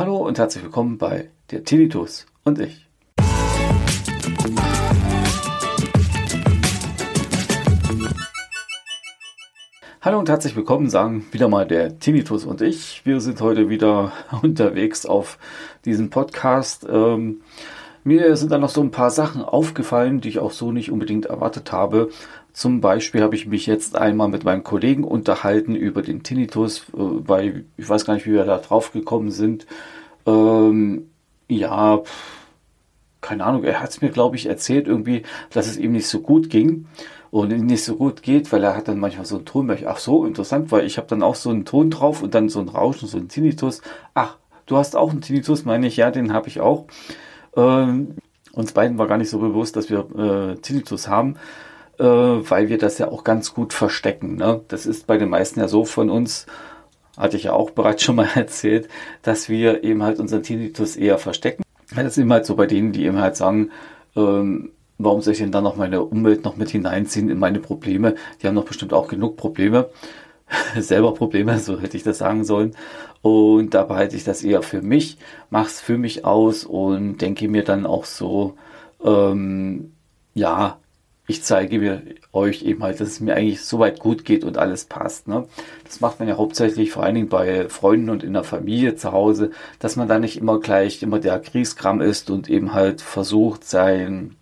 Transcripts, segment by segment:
Hallo und herzlich willkommen bei der Tinnitus und ich. Hallo und herzlich willkommen, sagen wieder mal der Tinnitus und ich. Wir sind heute wieder unterwegs auf diesem Podcast. Ähm, mir sind da noch so ein paar Sachen aufgefallen, die ich auch so nicht unbedingt erwartet habe. Zum Beispiel habe ich mich jetzt einmal mit meinem Kollegen unterhalten über den Tinnitus, äh, weil ich weiß gar nicht, wie wir da drauf gekommen sind. Ähm, ja, keine Ahnung, er hat es mir, glaube ich, erzählt irgendwie, dass es ihm nicht so gut ging und nicht so gut geht, weil er hat dann manchmal so einen Ton, ach so, interessant, weil ich habe dann auch so einen Ton drauf und dann so ein Rauschen, so ein Tinnitus. Ach, du hast auch einen Tinnitus, meine ich, ja, den habe ich auch. Ähm, uns beiden war gar nicht so bewusst, dass wir äh, Tinnitus haben, äh, weil wir das ja auch ganz gut verstecken. Ne? Das ist bei den meisten ja so von uns, hatte ich ja auch bereits schon mal erzählt, dass wir eben halt unseren Tinnitus eher verstecken. Das ist eben halt so bei denen, die eben halt sagen, ähm, warum soll ich denn dann noch meine Umwelt noch mit hineinziehen in meine Probleme? Die haben doch bestimmt auch genug Probleme. selber Probleme, so hätte ich das sagen sollen. Und da behalte ich das eher für mich, mache es für mich aus und denke mir dann auch so, ähm, ja, ich zeige mir euch eben halt, dass es mir eigentlich soweit gut geht und alles passt. Ne? Das macht man ja hauptsächlich vor allen Dingen bei Freunden und in der Familie zu Hause, dass man da nicht immer gleich immer der Kriegskram ist und eben halt versucht, sein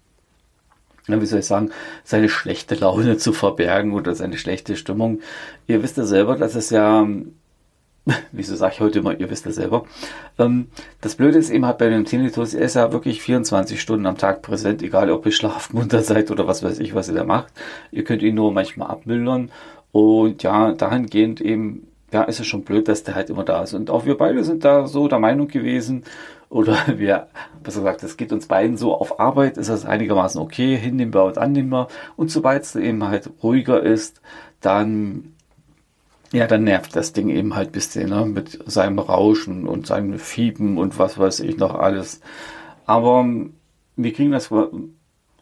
wie soll ich sagen, seine schlechte Laune zu verbergen oder seine schlechte Stimmung. Ihr wisst ja selber, dass es ja, wieso sage ich heute immer, ihr wisst ja selber. Ähm, das Blöde ist eben halt bei dem Tinnitus, er ist ja wirklich 24 Stunden am Tag präsent, egal ob ihr schlafmunter seid oder was weiß ich, was ihr da macht. Ihr könnt ihn nur manchmal abmildern und ja, dahingehend eben ja, ist es schon blöd, dass der halt immer da ist. Und auch wir beide sind da so der Meinung gewesen, oder wir, besser gesagt, es geht uns beiden so, auf Arbeit ist das einigermaßen okay, hinnehmbar und annehmbar. Und sobald es eben halt ruhiger ist, dann, ja, dann nervt das Ding eben halt ein bisschen, ne, mit seinem Rauschen und seinem Fieben und was weiß ich noch alles. Aber wir kriegen das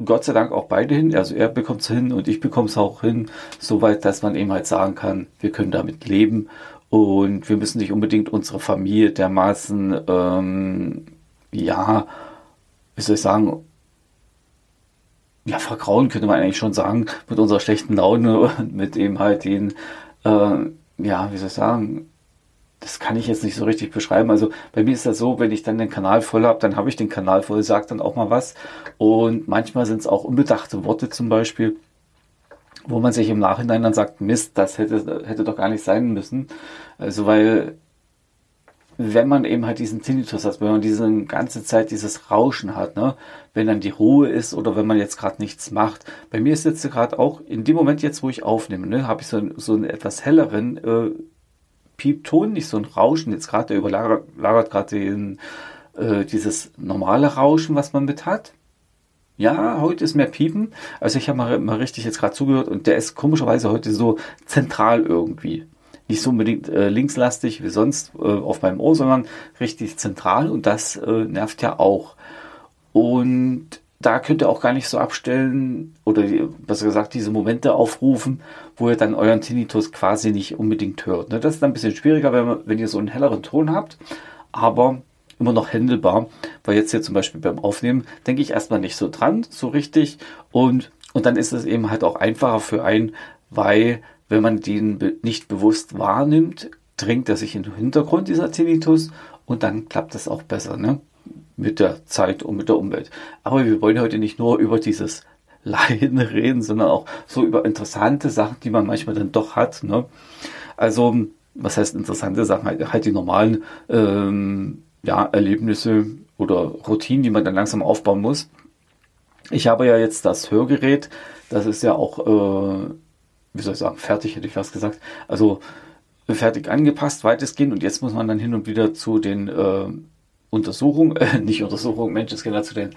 Gott sei Dank auch beide hin. Also er bekommt es hin und ich bekomme es auch hin, soweit, dass man eben halt sagen kann, wir können damit leben und wir müssen nicht unbedingt unsere Familie dermaßen, ähm, ja, wie soll ich sagen, ja, vergrauen könnte man eigentlich schon sagen, mit unserer schlechten Laune und mit eben halt den, äh, ja, wie soll ich sagen, das kann ich jetzt nicht so richtig beschreiben. Also bei mir ist das so, wenn ich dann den Kanal voll habe, dann habe ich den Kanal voll, sage dann auch mal was. Und manchmal sind es auch unbedachte Worte zum Beispiel, wo man sich im Nachhinein dann sagt, Mist, das hätte, hätte doch gar nicht sein müssen. Also weil wenn man eben halt diesen Tinnitus hat, wenn man diese ganze Zeit dieses Rauschen hat, ne, wenn dann die Ruhe ist oder wenn man jetzt gerade nichts macht. Bei mir ist jetzt gerade auch in dem Moment jetzt, wo ich aufnehme, ne, habe ich so, so einen etwas helleren äh, Piepton, nicht so ein Rauschen. Jetzt gerade der überlagert gerade äh, dieses normale Rauschen, was man mit hat. Ja, heute ist mehr Piepen. Also ich habe mal, mal richtig jetzt gerade zugehört und der ist komischerweise heute so zentral irgendwie. Nicht so unbedingt äh, linkslastig wie sonst äh, auf meinem Ohr, sondern richtig zentral und das äh, nervt ja auch. Und da könnt ihr auch gar nicht so abstellen oder besser gesagt diese Momente aufrufen, wo ihr dann euren Tinnitus quasi nicht unbedingt hört. Ne? Das ist dann ein bisschen schwieriger, wenn, wenn ihr so einen helleren Ton habt, aber immer noch händelbar, weil jetzt hier zum Beispiel beim Aufnehmen denke ich erstmal nicht so dran, so richtig und, und dann ist es eben halt auch einfacher für einen, weil wenn man den nicht bewusst wahrnimmt, dringt er sich in den Hintergrund, dieser Tinnitus, und dann klappt das auch besser, ne? Mit der Zeit und mit der Umwelt. Aber wir wollen heute nicht nur über dieses Leiden reden, sondern auch so über interessante Sachen, die man manchmal dann doch hat, ne? Also, was heißt interessante Sachen? Halt, halt die normalen ähm, ja, Erlebnisse oder Routinen, die man dann langsam aufbauen muss. Ich habe ja jetzt das Hörgerät, das ist ja auch, äh, wie soll ich sagen, fertig, hätte ich fast gesagt. Also fertig angepasst, weitestgehend. Und jetzt muss man dann hin und wieder zu den äh, Untersuchungen, äh, nicht Untersuchungen, Menschenskinder, zu den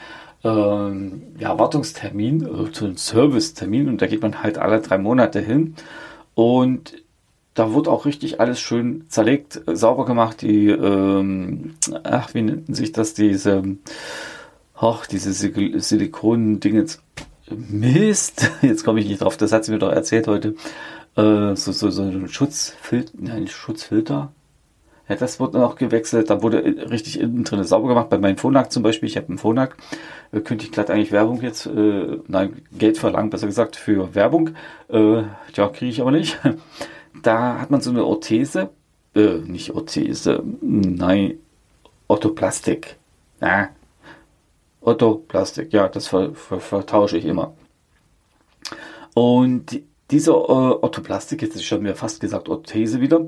ähm, ja, Wartungstermin, also zu den Servicetermin. Und da geht man halt alle drei Monate hin. Und da wird auch richtig alles schön zerlegt, sauber gemacht. Die, ähm, ach, wie nennt sich das, diese, ach, diese Silikonen-Dinge. Mist, jetzt komme ich nicht drauf, das hat sie mir doch erzählt heute. Äh, so, so, so ein Schutzfilter, nein, Schutzfilter. Ja, das wurde noch gewechselt. Dann wurde richtig innen drin sauber gemacht. Bei meinem Phonak zum Beispiel. Ich habe einen Phonak. Äh, könnte ich glatt eigentlich Werbung jetzt, äh, nein, Geld verlangen, besser gesagt, für Werbung. Äh, ja, kriege ich aber nicht. Da hat man so eine Orthese. Äh, nicht Orthese. Nein, Orthoplastik. Na, Orthoplastik. Ja, das ver, ver, vertausche ich immer. Und diese äh, Orthoplastik, jetzt ist schon mir fast gesagt Orthese wieder,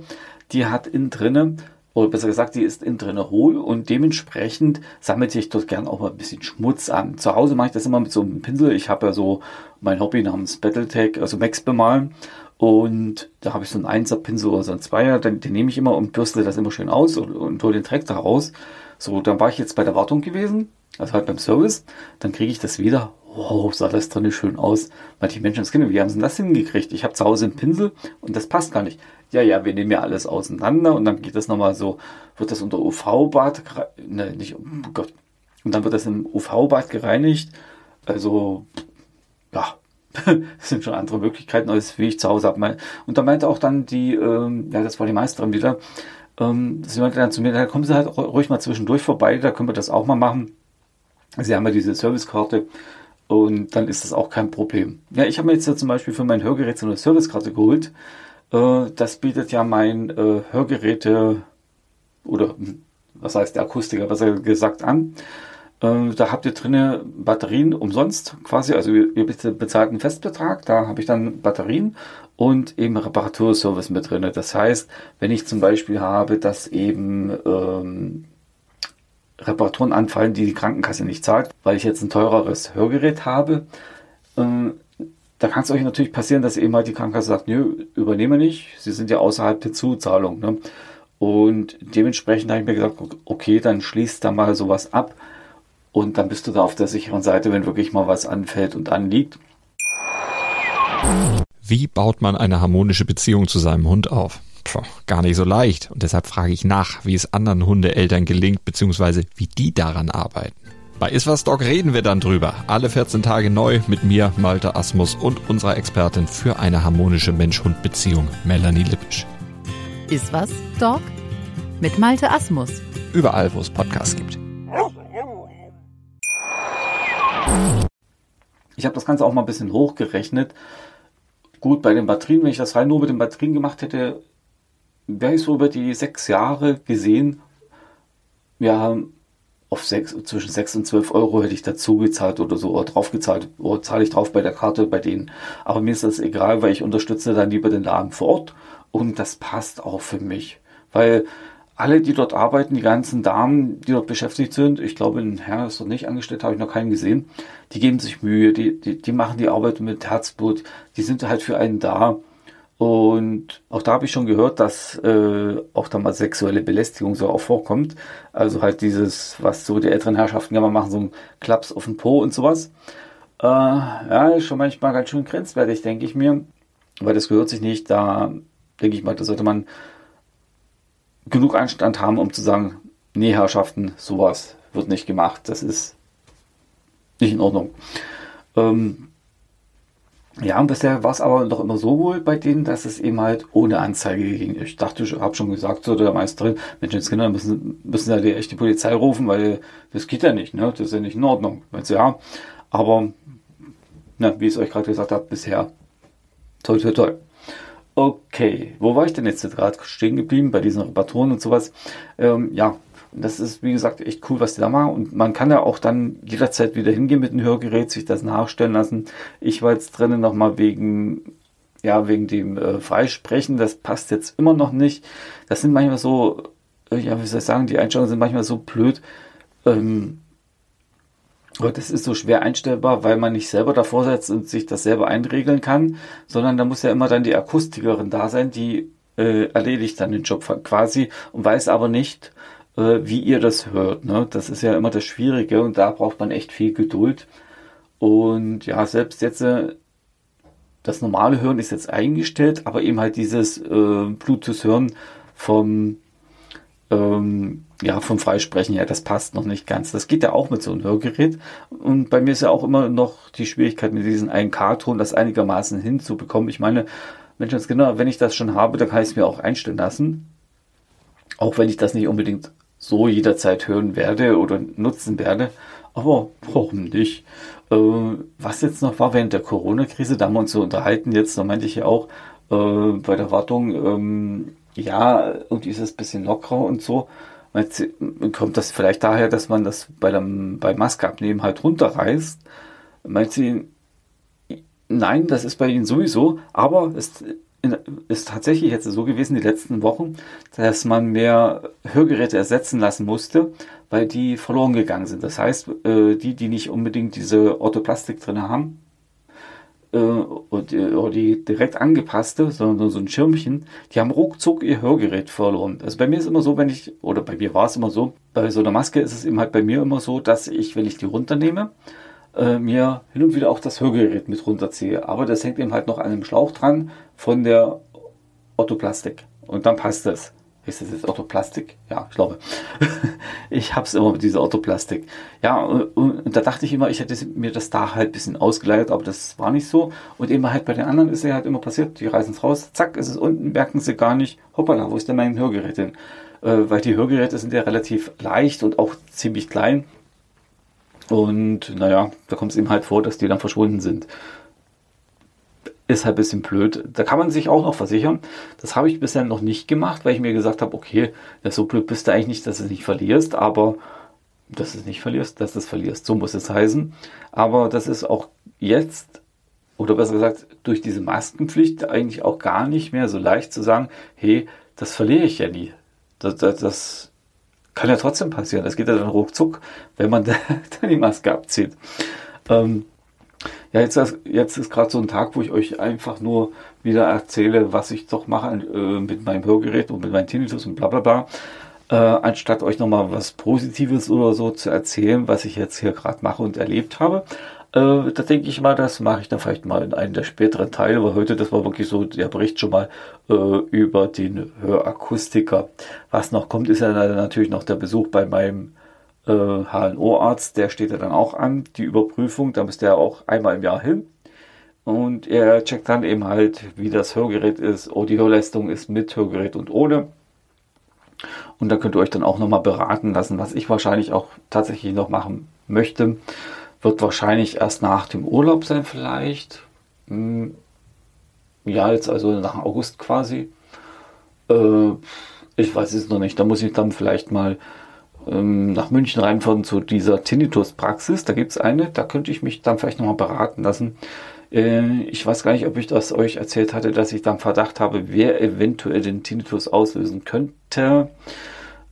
die hat innen drinnen, oder besser gesagt, die ist innen drinnen hohl und dementsprechend sammelt sich dort gern auch mal ein bisschen Schmutz an. Zu Hause mache ich das immer mit so einem Pinsel. Ich habe ja so mein Hobby namens Battletech, also Max bemalen. Und da habe ich so einen Einser-Pinsel oder so einen Zweier, den, den nehme ich immer und bürstle das immer schön aus und, und hole den Dreck da raus. So, dann war ich jetzt bei der Wartung gewesen, also halt beim Service, dann kriege ich das wieder wow, sah das drin schön aus. Manche Menschen das wie haben sie das hingekriegt? Ich habe zu Hause einen Pinsel und das passt gar nicht. Ja, ja, wir nehmen ja alles auseinander und dann geht das nochmal so, wird das unter UV-Bad, ne, nicht, oh Gott. Und dann wird das im UV-Bad gereinigt. Also, ja, das sind schon andere Möglichkeiten, als wie ich zu Hause habe. Und da meinte auch dann die, ähm, ja, das war die Meisterin wieder, ähm, sie meinte dann zu mir, da kommen Sie halt ruhig mal zwischendurch vorbei, da können wir das auch mal machen. Sie haben ja diese Servicekarte und dann ist das auch kein Problem. Ja, ich habe mir jetzt ja zum Beispiel für mein Hörgerät so eine Servicekarte geholt. Äh, das bietet ja mein äh, Hörgeräte oder hm, was heißt der Akustiker besser gesagt an. Äh, da habt ihr drinne Batterien umsonst quasi, also ihr, bezahlt einen Festbetrag, da habe ich dann Batterien und eben Reparaturservice mit drinne. Das heißt, wenn ich zum Beispiel habe, dass eben ähm, Reparaturen anfallen, die die Krankenkasse nicht zahlt, weil ich jetzt ein teureres Hörgerät habe. Ähm, da kann es euch natürlich passieren, dass eben halt die Krankenkasse sagt, nö, übernehme nicht, sie sind ja außerhalb der Zuzahlung. Ne? Und dementsprechend habe ich mir gesagt, okay, dann schließt da mal sowas ab und dann bist du da auf der sicheren Seite, wenn wirklich mal was anfällt und anliegt. Wie baut man eine harmonische Beziehung zu seinem Hund auf? Puh, gar nicht so leicht. Und deshalb frage ich nach, wie es anderen Hundeeltern gelingt, beziehungsweise wie die daran arbeiten. Bei Iswas Dog reden wir dann drüber. Alle 14 Tage neu mit mir, Malte Asmus und unserer Expertin für eine harmonische Mensch-Hund-Beziehung, Melanie Lippisch. Iswas Dog mit Malte Asmus. Überall, wo es Podcasts gibt. Ich habe das Ganze auch mal ein bisschen hochgerechnet. Gut, bei den Batterien, wenn ich das rein nur mit den Batterien gemacht hätte, wäre ich so über die sechs Jahre gesehen, ja, auf sechs, zwischen sechs und zwölf Euro hätte ich dazu gezahlt oder so, oder drauf gezahlt, oder zahle ich drauf bei der Karte bei denen. Aber mir ist das egal, weil ich unterstütze dann lieber den Laden vor Ort und das passt auch für mich. Weil alle, die dort arbeiten, die ganzen Damen, die dort beschäftigt sind, ich glaube, ein Herr ist dort nicht angestellt, habe ich noch keinen gesehen, die geben sich Mühe, die, die, die machen die Arbeit mit Herzblut, die sind halt für einen da. Und auch da habe ich schon gehört, dass äh, auch da mal sexuelle Belästigung so auch vorkommt. Also halt dieses, was so die älteren Herrschaften mal machen, so ein Klaps auf den Po und sowas. Äh, ja, schon manchmal ganz schön grenzwertig, denke ich mir. Weil das gehört sich nicht. Da denke ich mal, da sollte man genug Anstand haben, um zu sagen, nee, Herrschaften, sowas wird nicht gemacht. Das ist nicht in Ordnung. Ähm, ja, und bisher war es aber noch immer so wohl bei denen, dass es eben halt ohne Anzeige ging. Ich dachte, ich habe schon gesagt zu der Meisterin, Menschenskinder müssen, müssen ja die echte Polizei rufen, weil das geht ja nicht, ne? Das ist ja nicht in Ordnung. Meinst ja, aber na, wie ich es euch gerade gesagt habe, bisher toll, toll, toll. Okay, wo war ich denn jetzt gerade stehen geblieben bei diesen Reparaturen und sowas? Ähm, ja, das ist, wie gesagt, echt cool, was die da machen. Und man kann ja auch dann jederzeit wieder hingehen mit dem Hörgerät, sich das nachstellen lassen. Ich war jetzt drinnen nochmal wegen, ja, wegen dem äh, Freisprechen. Das passt jetzt immer noch nicht. Das sind manchmal so, äh, ja, wie soll ich sagen, die Einstellungen sind manchmal so blöd. Ähm, das ist so schwer einstellbar, weil man nicht selber davor setzt und sich das selber einregeln kann, sondern da muss ja immer dann die Akustikerin da sein, die äh, erledigt dann den Job quasi und weiß aber nicht, äh, wie ihr das hört. Ne? Das ist ja immer das Schwierige und da braucht man echt viel Geduld. Und ja, selbst jetzt äh, das normale Hören ist jetzt eingestellt, aber eben halt dieses äh, Bluetooth-Hören vom ähm, ja, vom Freisprechen her, das passt noch nicht ganz. Das geht ja auch mit so einem Hörgerät. Und bei mir ist ja auch immer noch die Schwierigkeit mit diesem 1K-Ton, das einigermaßen hinzubekommen. Ich meine, Menschenskinder, wenn ich das schon habe, dann kann ich es mir auch einstellen lassen. Auch wenn ich das nicht unbedingt so jederzeit hören werde oder nutzen werde. Aber warum nicht? Äh, was jetzt noch war während der Corona-Krise, da haben wir uns so unterhalten, jetzt, da meinte ich ja auch äh, bei der Wartung, ähm, ja, irgendwie ist es ein bisschen lockerer und so. kommt das vielleicht daher, dass man das bei dem, bei Maske abnehmen halt runterreißt? Meint sie, nein, das ist bei Ihnen sowieso, aber es ist tatsächlich jetzt so gewesen die letzten Wochen, dass man mehr Hörgeräte ersetzen lassen musste, weil die verloren gegangen sind. Das heißt, äh, die, die nicht unbedingt diese Orthoplastik drin haben, äh, und, oder die direkt angepasste, sondern so ein Schirmchen, die haben ruckzuck ihr Hörgerät verloren. Also bei mir ist immer so, wenn ich, oder bei mir war es immer so, bei so einer Maske ist es eben halt bei mir immer so, dass ich, wenn ich die runternehme, äh, mir hin und wieder auch das Hörgerät mit runterziehe. Aber das hängt eben halt noch an einem Schlauch dran von der Orthoplastik. Und dann passt es. Ist das jetzt Orthoplastik? Ja, ich glaube. ich habe es immer mit dieser Orthoplastik. Ja, und, und, da dachte ich immer, ich hätte mir das da halt ein bisschen ausgeleitet, aber das war nicht so. Und eben halt bei den anderen ist ja halt immer passiert, die reisen es raus, zack, ist es unten, merken sie gar nicht, hoppala, wo ist denn mein Hörgerät hin? Äh, weil die Hörgeräte sind ja relativ leicht und auch ziemlich klein. Und naja, da kommt es ihm halt vor, dass die dann verschwunden sind. Ist halt ein bisschen blöd. Da kann man sich auch noch versichern. Das habe ich bisher noch nicht gemacht, weil ich mir gesagt habe, okay, so blöd bist du eigentlich nicht, dass du es nicht verlierst, aber dass du es nicht verlierst, dass du es verlierst. So muss es heißen. Aber das ist auch jetzt, oder besser gesagt, durch diese Maskenpflicht eigentlich auch gar nicht mehr so leicht zu sagen, hey, das verliere ich ja nie. Das, das, das kann ja trotzdem passieren. Das geht ja dann ruckzuck, wenn man dann die Maske abzieht. Ähm, ja, jetzt, jetzt ist gerade so ein Tag, wo ich euch einfach nur wieder erzähle, was ich doch mache äh, mit meinem Hörgerät und mit meinem Tinnitus und bla bla bla. Äh, anstatt euch nochmal was Positives oder so zu erzählen, was ich jetzt hier gerade mache und erlebt habe. Äh, da denke ich mal, das mache ich dann vielleicht mal in einem der späteren Teile, weil heute, das war wirklich so der Bericht schon mal äh, über den Hörakustiker. Was noch kommt, ist ja natürlich noch der Besuch bei meinem äh, HNO-Arzt, der steht ja dann auch an, die Überprüfung, da müsste er auch einmal im Jahr hin. Und er checkt dann eben halt, wie das Hörgerät ist, oh, die Hörleistung ist mit Hörgerät und ohne. Und da könnt ihr euch dann auch nochmal beraten lassen, was ich wahrscheinlich auch tatsächlich noch machen möchte. Wird wahrscheinlich erst nach dem Urlaub sein, vielleicht. Hm, ja, jetzt also nach August quasi. Äh, ich weiß es noch nicht. Da muss ich dann vielleicht mal ähm, nach München reinfahren zu dieser Tinnitus-Praxis. Da gibt es eine. Da könnte ich mich dann vielleicht nochmal beraten lassen. Äh, ich weiß gar nicht, ob ich das euch erzählt hatte, dass ich dann Verdacht habe, wer eventuell den Tinnitus auslösen könnte.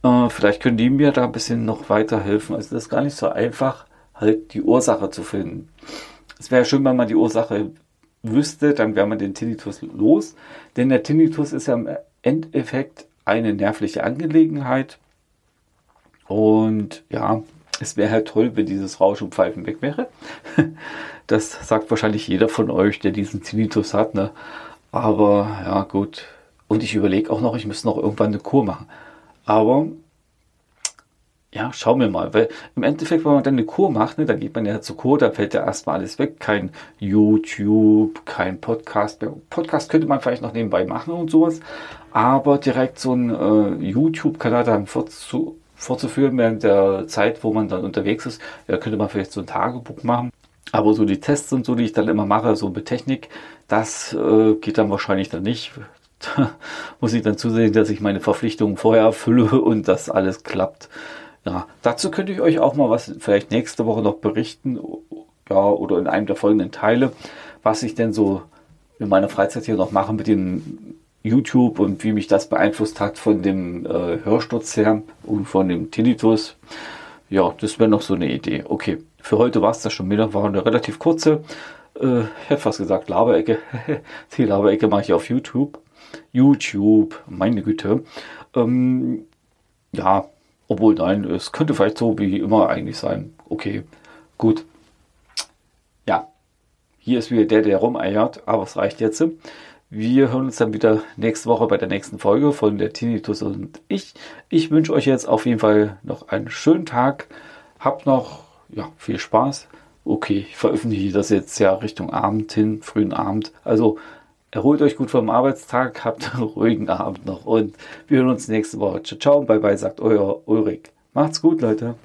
Äh, vielleicht können die mir da ein bisschen noch weiterhelfen. Also das ist gar nicht so einfach halt die Ursache zu finden. Es wäre schön, wenn man die Ursache wüsste, dann wäre man den Tinnitus los. Denn der Tinnitus ist ja im Endeffekt eine nervliche Angelegenheit. Und ja, es wäre halt toll, wenn dieses Rauschen Pfeifen weg wäre. Das sagt wahrscheinlich jeder von euch, der diesen Tinnitus hat. Ne? Aber ja, gut. Und ich überlege auch noch, ich müsste noch irgendwann eine Kur machen. Aber ja, schauen wir mal. Weil im Endeffekt, wenn man dann eine Kur macht, ne, dann geht man ja zur Kur, da fällt ja erstmal alles weg. Kein YouTube, kein Podcast. Podcast könnte man vielleicht noch nebenbei machen und sowas. Aber direkt so ein äh, YouTube-Kanal dann vorzu vorzuführen während der Zeit, wo man dann unterwegs ist, ja, könnte man vielleicht so ein Tagebuch machen. Aber so die Tests und so, die ich dann immer mache, so mit Technik, das äh, geht dann wahrscheinlich dann nicht. Da muss ich dann zusehen, dass ich meine Verpflichtungen vorher erfülle und das alles klappt. Ja, dazu könnte ich euch auch mal was vielleicht nächste Woche noch berichten, ja, oder in einem der folgenden Teile, was ich denn so in meiner Freizeit hier noch mache mit dem YouTube und wie mich das beeinflusst hat von dem äh, Hörsturz her und von dem Tinnitus. Ja, das wäre noch so eine Idee. Okay, für heute war es das schon wieder. War eine relativ kurze, äh, ich hätte fast gesagt Laberecke. Die Laberecke mache ich auf YouTube. YouTube, meine Güte. Ähm, ja, obwohl, nein, es könnte vielleicht so wie immer eigentlich sein. Okay, gut. Ja, hier ist wieder der, der rumeiert, aber es reicht jetzt. Wir hören uns dann wieder nächste Woche bei der nächsten Folge von der Tinnitus und ich. Ich wünsche euch jetzt auf jeden Fall noch einen schönen Tag. Habt noch ja, viel Spaß. Okay, ich veröffentliche das jetzt ja Richtung Abend hin, frühen Abend. Also Erholt euch gut vom Arbeitstag, habt einen ruhigen Abend noch und wir hören uns nächste Woche. Ciao, ciao, bye bye, sagt euer Ulrich. Macht's gut, Leute.